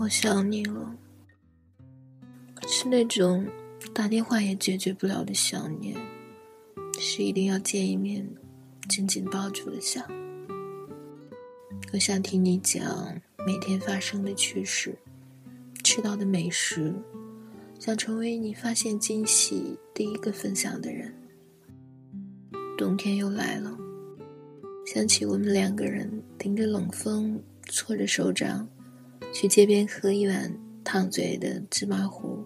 我想你了，是那种打电话也解决不了的想念，是一定要见一面，紧紧抱住的想。我想听你讲每天发生的趣事，吃到的美食，想成为你发现惊喜第一个分享的人。冬天又来了，想起我们两个人顶着冷风，搓着手掌。去街边喝一碗烫嘴的芝麻糊，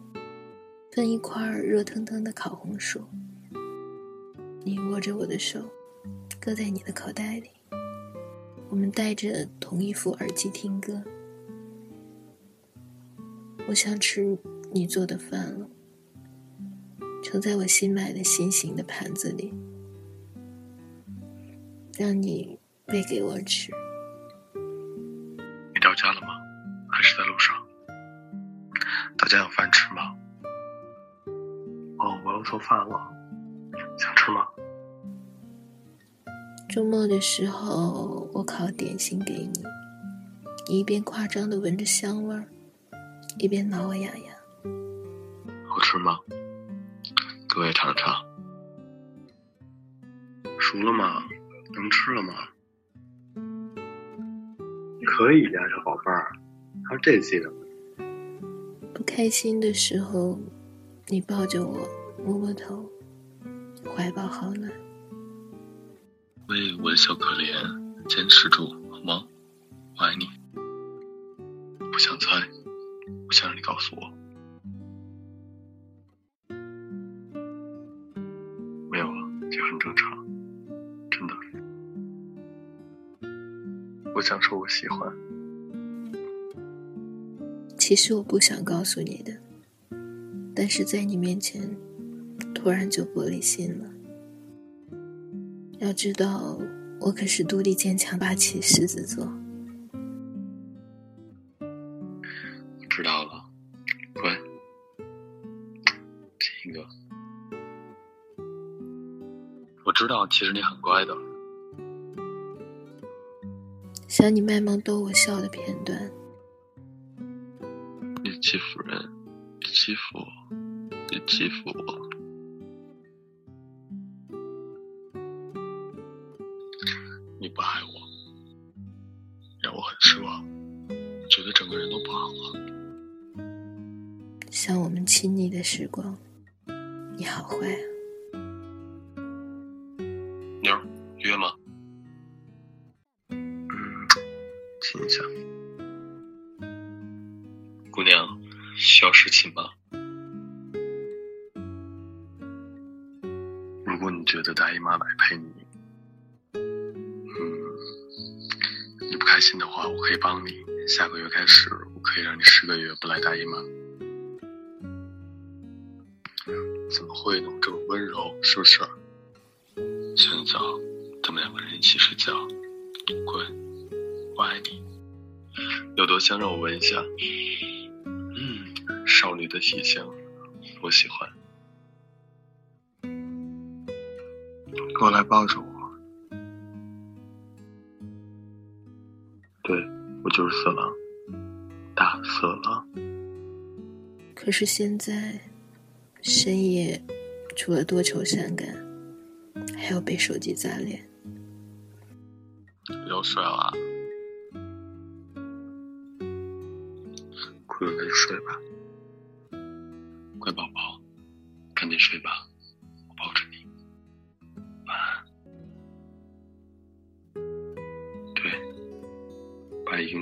分一块热腾腾的烤红薯。你握着我的手，搁在你的口袋里。我们戴着同一副耳机听歌。我想吃你做的饭了，盛在我新买的新型的盘子里，让你喂给我吃。大家有饭吃吗？哦，我要做饭了，想吃吗？周末的时候，我烤点心给你，你一边夸张的闻着香味儿，一边挠我痒痒。好吃吗？给我也尝尝。熟了吗？能吃了吗？可以呀，小宝贝儿。还有这技能。不开心的时候，你抱着我，摸摸头，怀抱好暖。喂，我的小可怜，坚持住好吗？我爱你。不想猜，不想让你告诉我。没有了，这很正常，真的。我想说，我喜欢。其实我不想告诉你的，但是在你面前，突然就玻璃心了。要知道，我可是独立坚强、霸气狮子座。知道了，乖。我知道，其实你很乖的。想你卖萌逗我笑的片段。欺负人，欺负我，你欺负我，你不爱我，让我很失望，觉得整个人都不好了。像我们亲昵的时光，你好坏啊！如果你觉得大姨妈来陪你，嗯，你不开心的话，我可以帮你。下个月开始，我可以让你十个月不来大姨妈。怎么会呢？这么温柔，是不是？现在咱们两个人一起睡觉，乖，我爱你。有多香，让我闻一下。嗯少女的体香，我喜欢。过来抱着我。对，我就是色狼，大色狼。可是现在，深夜除了多愁善感，还要被手机砸脸。又睡了，困了就睡吧。乖宝宝，赶紧睡吧，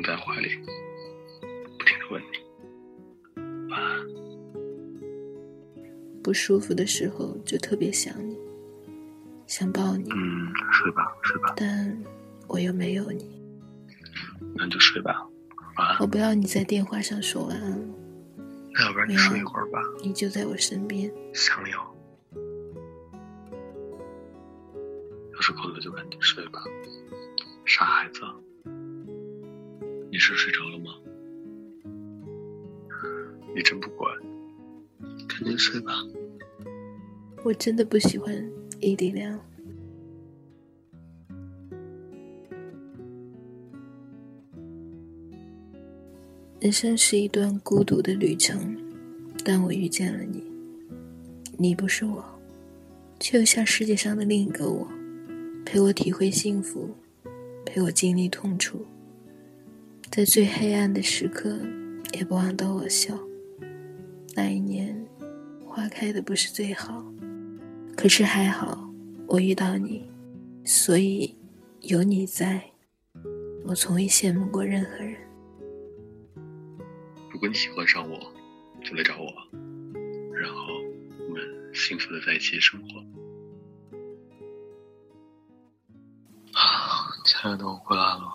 在怀里，不停的问你，晚安。不舒服的时候就特别想你，想抱你。嗯，睡吧，睡吧。但我又没有你，那就睡吧，晚安。我不要你在电话上说晚安。那要不然你睡一会儿吧。你就在我身边。想你哦。要是困了就赶紧睡吧，傻孩子。你是睡着了吗？你真不乖，赶紧睡吧。我真的不喜欢异地恋。人生是一段孤独的旅程，但我遇见了你。你不是我，却又像世界上的另一个我，陪我体会幸福，陪我经历痛楚，在最黑暗的时刻也不忘逗我笑。那一年，花开的不是最好，可是还好我遇到你，所以有你在，我从未羡慕过任何人。如果你喜欢上我，就来找我，然后我们幸福的在一起生活。啊，亲爱的，我回来了。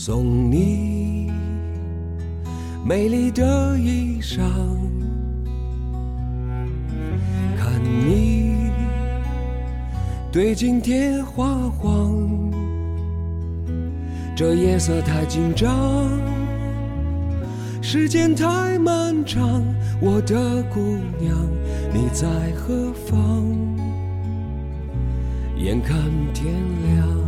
送你。美丽的衣裳，看你对镜贴花黄，这夜色太紧张，时间太漫长，我的姑娘你在何方？眼看天亮，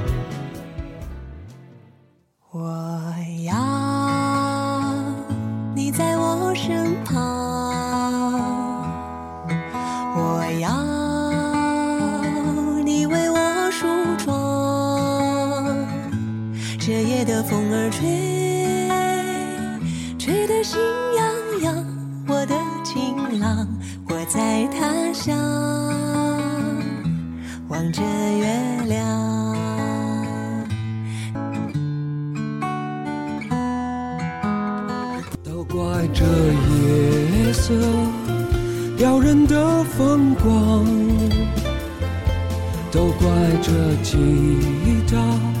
的风儿吹，吹得心痒痒。我的情郎，我在他乡望着月亮。都怪这夜色撩人的风光，都怪这吉他。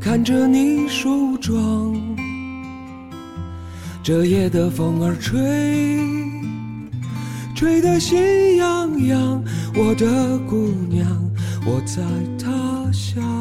看着你梳妆，这夜的风儿吹，吹得心痒痒。我的姑娘，我在他乡。